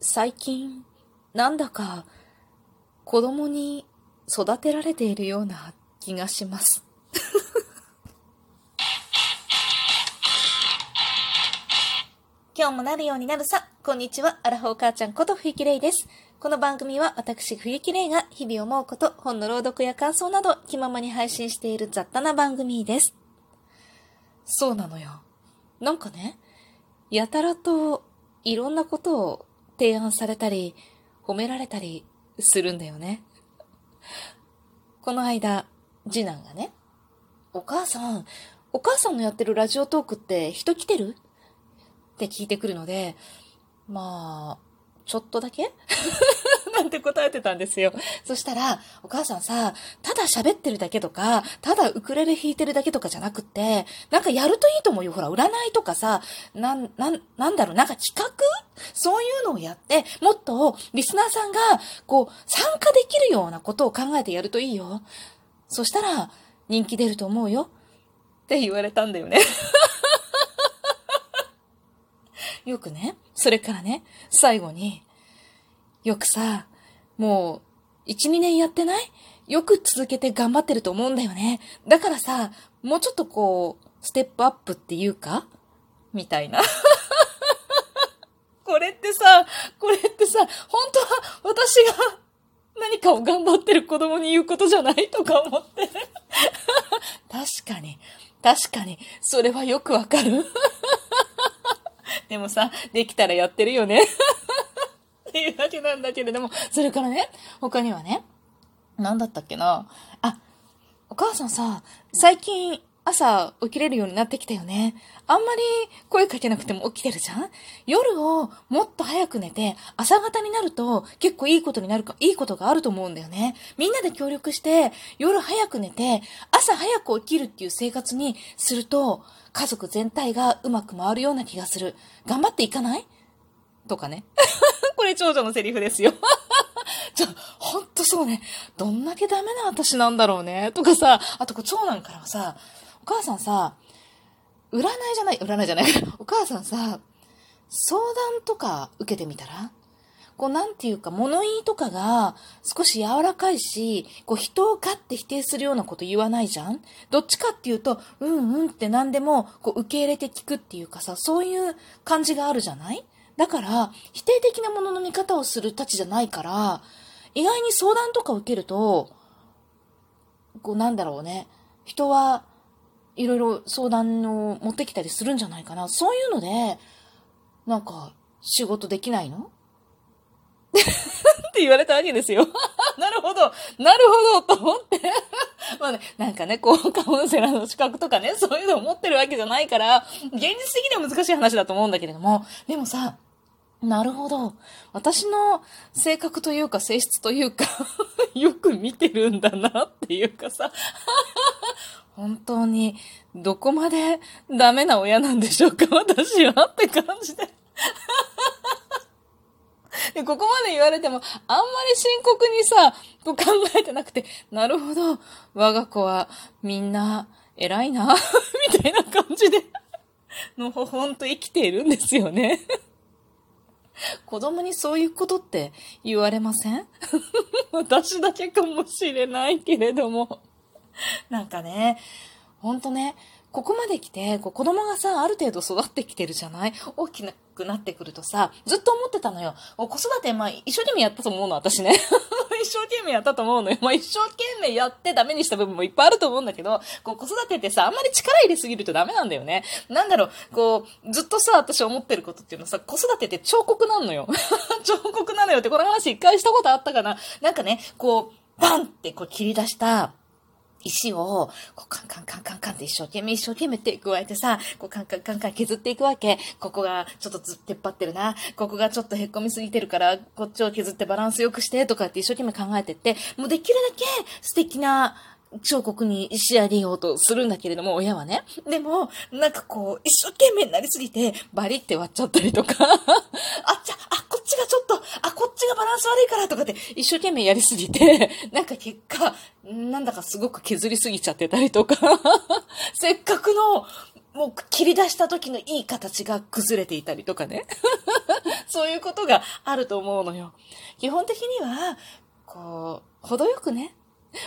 最近、なんだか、子供に育てられているような気がします。今日もなるようになるさ。こんにちは。アラフォー母ちゃんこと冬木玲です。この番組は私冬木玲が日々思うこと、本の朗読や感想など気ままに配信している雑多な番組です。そうなのよ。なんかね、やたらといろんなことを提案されたり、褒められたりするんだよね。この間、次男がね、お母さん、お母さんのやってるラジオトークって人来てる？って聞いてくるので、まあ、ちょっとだけ？なんて答えてたんですよ。そしたら、お母さんさ、ただ喋ってるだけとか、ただウクレレ弾いてるだけとかじゃなくって、なんかやるといいと思うよ。ほら、占いとかさ、なん、なん、なんだろう、なんか企画？そういうのをやって、もっとリスナーさんが、こう、参加できるようなことを考えてやるといいよ。そしたら、人気出ると思うよ。って言われたんだよね。よくね、それからね、最後に、よくさ、もう、1、2年やってない？よく続けて頑張ってると思うんだよね。だからさ、もうちょっとこう、ステップアップっていうかみたいな。これってさ、これってさ、本当は私が何かを頑張ってる子供に言うことじゃない？とか思って。確かに、確かに、それはよくわかる。でもさ、できたらやってるよね。っていうだけなんだけれども、それからね、他にはね、なんだったっけな。あ、お母さんさ、最近朝起きれるようになってきたよね。あんまり声かけなくても起きてるじゃん？夜をもっと早く寝て、朝方になると結構いいことになるか、いいことがあると思うんだよね。みんなで協力して、夜早く寝て、朝早く起きるっていう生活にすると、家族全体がうまく回るような気がする。頑張っていかない？とかね。これ長女のセリフですよ。ちょ、ほんとそうね。どんだけダメな私なんだろうね。とかさ、あとこう長男からはさ、お母さんさ、占いじゃない、占いじゃない。お母さんさ、相談とか受けてみたら？こうなんていうか物言いとかが少し柔らかいし、こう人をガッて否定するようなこと言わないじゃん？どっちかっていうと、うんうんって何でもこう受け入れて聞くっていうかさ、そういう感じがあるじゃない？だから、否定的なものの見方をするたちじゃないから、意外に相談とか受けると、こうなんだろうね、人はいろいろ相談を持ってきたりするんじゃないかな。そういうので、なんか、仕事できないの？って言われたわけですよ。なるほど、なるほど、と思って。まあね、なんかね、こう、カウンセラーの資格とかね、そういうのを持ってるわけじゃないから、現実的には難しい話だと思うんだけれども、でもさ、なるほど。私の性格というか性質というか、よく見てるんだなっていうかさ、本当にどこまでダメな親なんでしょうか、私はって感じで。でここまで言われても、あんまり深刻にさ、こう考えてなくて、なるほど、我が子はみんな偉いな、みたいな感じで、のほほんと生きているんですよね。子供にそういうことって言われません？私だけかもしれないけれども。なんかね、ほんとね、ここまで来て、こう子供がさ、ある程度育ってきてるじゃない？大きなくなってくるとさ、ずっと思ってたのよ。子育て、まあ、一生懸命やったと思うの、私ね。一生懸命やったと思うのよ。まあ、一生懸命やってダメにした部分もいっぱいあると思うんだけど、こう子育てってさ、あんまり力入れすぎるとダメなんだよね。なんだろう、こう、ずっとさ、私思ってることっていうのはさ、子育てって彫刻なのよ。彫刻なのよって、この話一回したことあったかな。なんかね、こう、バンってこう切り出した、石を、こうカンカンカンカンカンって一生懸命一生懸命手加えてさ、こうカンカンカンカン削っていくわけ。ここがちょっとずっ出っ張ってるな。ここがちょっとへっこみすぎてるから、こっちを削ってバランス良くして、とかって一生懸命考えてって、もうできるだけ素敵な彫刻に仕上げようとするんだけれども、親はね。でも、なんかこう、一生懸命になりすぎて、バリって割っちゃったりとか、あ、じゃあ、ちがちょっと、あ、こっちがバランス悪いからとかって一生懸命やりすぎて、なんか結果、なんだかすごく削りすぎちゃってたりとか、せっかくの、もう切り出した時のいい形が崩れていたりとかね。そういうことがあると思うのよ。基本的には、こう、程よくね、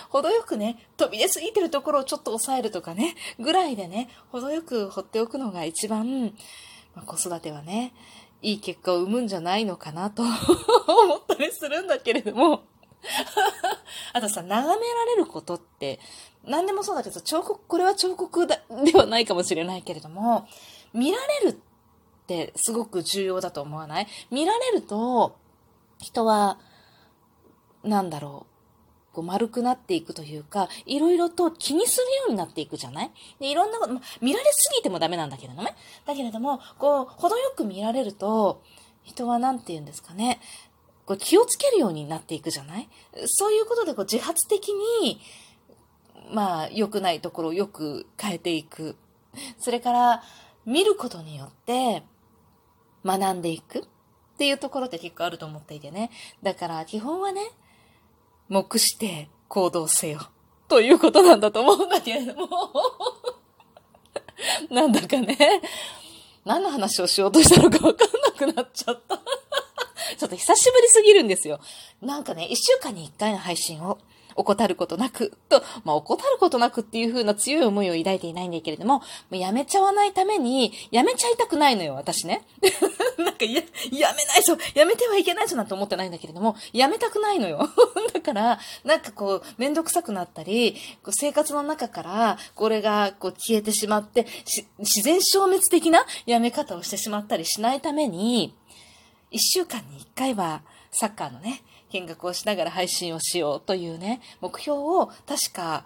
程よくね、飛び出すぎてるところをちょっと抑えるとかね、ぐらいでね、程よく放っておくのが一番、まあ、子育てはね、いい結果を生むんじゃないのかなと 思ったりするんだけれども あとさ、眺められることって、何でもそうだけど、彫刻、これは彫刻だではないかもしれないけれども、見られるってすごく重要だと思わない？見られると、人は、なんだろう。こう丸くなっていくというか、いろいろと気にするようになっていくじゃない？で、いろんなこと、ま、見られすぎてもダメなんだけれどね。だけれども、こう、程よく見られると、人は何て言うんですかね？こう気をつけるようになっていくじゃない？そういうことでこう自発的に、まあ、良くないところをよく変えていく。それから、見ることによって学んでいくっていうところって結構あると思っていてね。だから基本はね、目して行動せよ。ということなんだと思うんだけれども。なんだかね、何の話をしようとしたのかわかんなくなっちゃった。ちょっと久しぶりすぎるんですよ。なんかね、一週間に一回の配信を怠ることなく、と、まあ、怠ることなくっていう風な強い思いを抱いていないんだけれども、もうやめちゃわないために、やめちゃいたくないのよ、私ね。なんか、や、やめないぞやめてはいけないぞなんて思ってないんだけれども、やめたくないのよ。だから、なんかこう、めんどくさくなったり、こう生活の中から、これがこう消えてしまって、自然消滅的なやめ方をしてしまったりしないために、一週間に一回は、サッカーのね、見学をしながら配信をしようというね、目標を確か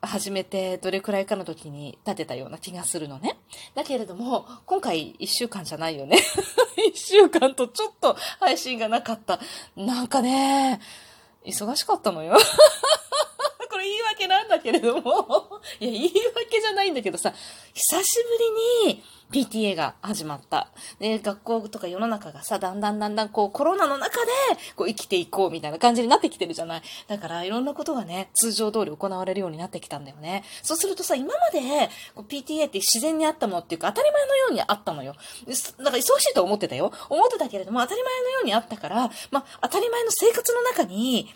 始めてどれくらいかの時に立てたような気がするのね。だけれども、今回一週間じゃないよね。一週間とちょっと配信がなかった。なんかね、忙しかったのよ。だけれども。いや、言い訳じゃないんだけどさ、久しぶりに PTA が始まった。で、学校とか世の中がさ、だんだんだんだんこうコロナの中でこう生きていこうみたいな感じになってきてるじゃない。だからいろんなことがね、通常通り行われるようになってきたんだよね。そうするとさ、今までこう PTA って自然にあったものっていうか当たり前のようにあったのよ。だから忙しいと思ってたよ。思ってたけれども当たり前のようにあったから、まあ当たり前の生活の中に、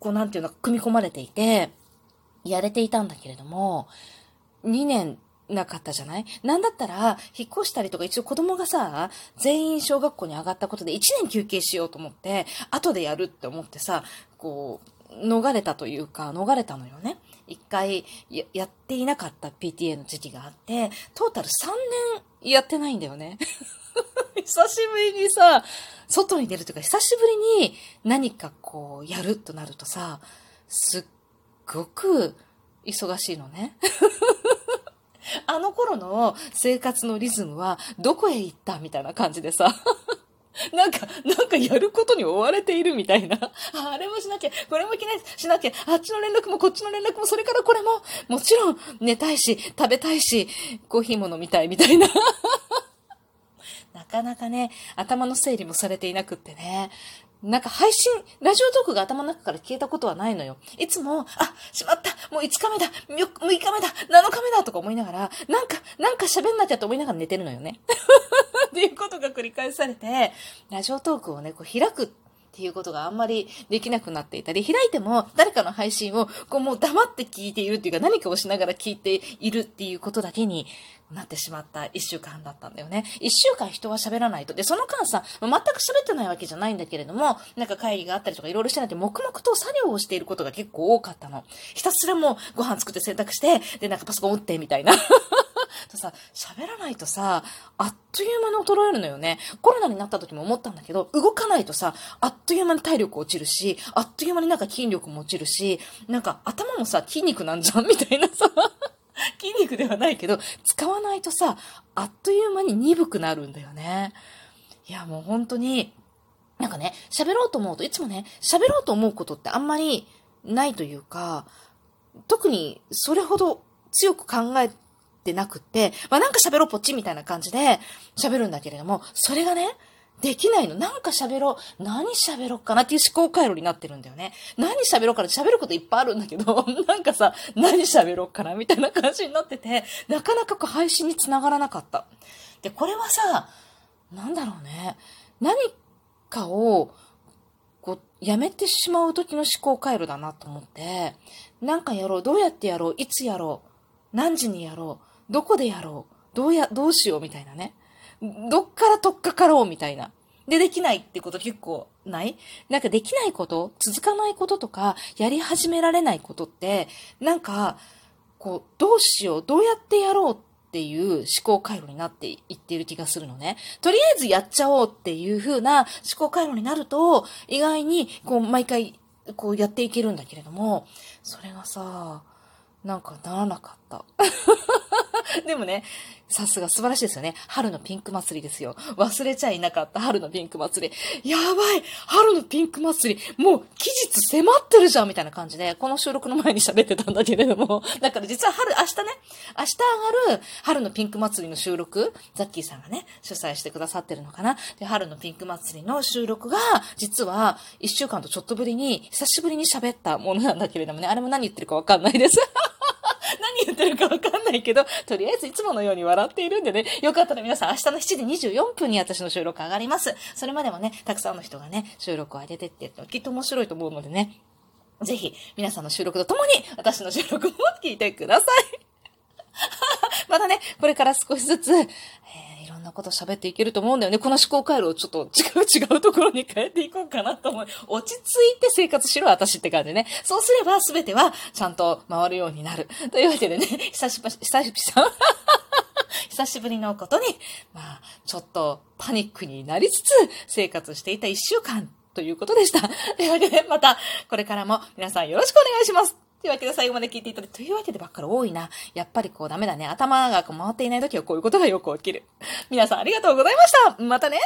こうなんていうの、組み込まれていて、やれていたんだけれども、2年なかったじゃない？なんだったら、引っ越したりとか、一応子供がさ、全員小学校に上がったことで1年休憩しようと思って、後でやるって思ってさ、こう、逃れたというか、逃れたのよね。一回や、っていなかった PTA の時期があって、トータル3年やってないんだよね。久しぶりにさ、外に出るというか、久しぶりに何かこう、やるとなるとさ、すっごく忙しいのね。あの頃の生活のリズムはどこへ行ったみたいな感じでさ。なんか、なんかやることに追われているみたいな。ああれもしなきゃ、これもしなきゃ、あっちの連絡もこっちの連絡も、それからこれも、もちろん寝たいし、食べたいし、コーヒーも飲みたいみたいな。なかなかね、頭の整理もされていなくってね。なんか配信、ラジオトークが頭の中から消えたことはないのよ。いつも、あ、しまったもう5日目だ !6 日目だ !7 日目だとか思いながら、なんか、なんか喋んなきゃと思いながら寝てるのよね。っていうことが繰り返されて、ラジオトークをね、こう開くっていうことがあんまりできなくなっていたり、開いても誰かの配信をこうもう黙って聞いているっていうか何かをしながら聞いているっていうことだけになってしまった一週間だったんだよね。一週間人は喋らないと。で、その間さ、全く喋ってないわけじゃないんだけれども、なんか会議があったりとかいろいろしてないで、黙々と作業をしていることが結構多かったの。ひたすらもうご飯作って洗濯して、で、なんかパソコン打ってみたいな。とさ、喋らないとさ、あっという間に衰えるのよね。コロナになった時も思ったんだけど、動かないとさ、あっという間に体力落ちるし、あっという間になんか筋力も落ちるし、なんか頭もさ、筋肉なんじゃん？みたいなさ。筋肉ではないけど、使わないとさ、あっという間に鈍くなるんだよね。いや、もう本当に、なんかね、喋ろうと思うと、いつもね、喋ろうと思うことってあんまりないというか、特にそれほど強く考えてなくって、まあなんか喋ろうポチみたいな感じで喋るんだけれども、それがね、できないの。なんか喋ろう。何喋ろうかなっていう思考回路になってるんだよね。何喋ろうかな喋ることいっぱいあるんだけど、なんかさ、何喋ろうかなみたいな感じになってて、なかなかこう配信につながらなかった。で、これはさ、なんだろうね。何かを、こう、やめてしまう時の思考回路だなと思って、なんかやろう。どうやってやろう。いつやろう。何時にやろう。どこでやろう？どうや、どうしようみたいなね。どっからとっかかろうみたいな。で、できないってこと結構ない？なんかできないこと続かないこととか、やり始められないことって、なんか、こう、どうしよう、どうやってやろうっていう思考回路になっていっている気がするのね。とりあえずやっちゃおうっていう風な思考回路になると、意外に、こう、毎回、こうやっていけるんだけれども、それがさ、なんかならなかった。でもね、さすが素晴らしいですよね。春のピンク祭りですよ。忘れちゃいなかった春のピンク祭り。やばい春のピンク祭りもう期日迫ってるじゃんみたいな感じで、この収録の前に喋ってたんだけれども。だから実は春、明日ね、明日上がる春のピンク祭りの収録、ザッキーさんがね、主催してくださってるのかな。で、春のピンク祭りの収録が、実は一週間とちょっとぶりに、久しぶりに喋ったものなんだけれどもね、あれも何言ってるかわかんないです。るかわかんないけど、とりあえずいつものように笑っているんでね、よかったら皆さん明日の7時24分に私の収録上がります。それまでもね、たくさんの人がね、収録を上げてってきっと面白いと思うのでね、ぜひ皆さんの収録とともに私の収録も聞いてください。またね、これから少しずつ、えーんなこと喋っていけると思うんだよね。この思考回路をちょっと違う違うところに変えていこうかなと思う。落ち着いて生活しろ、私って感じね。そうすれば全てはちゃんと回るようになる。というわけでね、久しぶり、久しぶり、久しぶりのことに、まあ、ちょっとパニックになりつつ生活していた一週間ということでした。というわけで、また、これからも皆さんよろしくお願いします。というわけで最後まで聞いていただいて、というわけでばっかり多いな。やっぱりこうダメだね。頭がこう回っていない時はこういうことがよく起きる。皆さんありがとうございましたまたね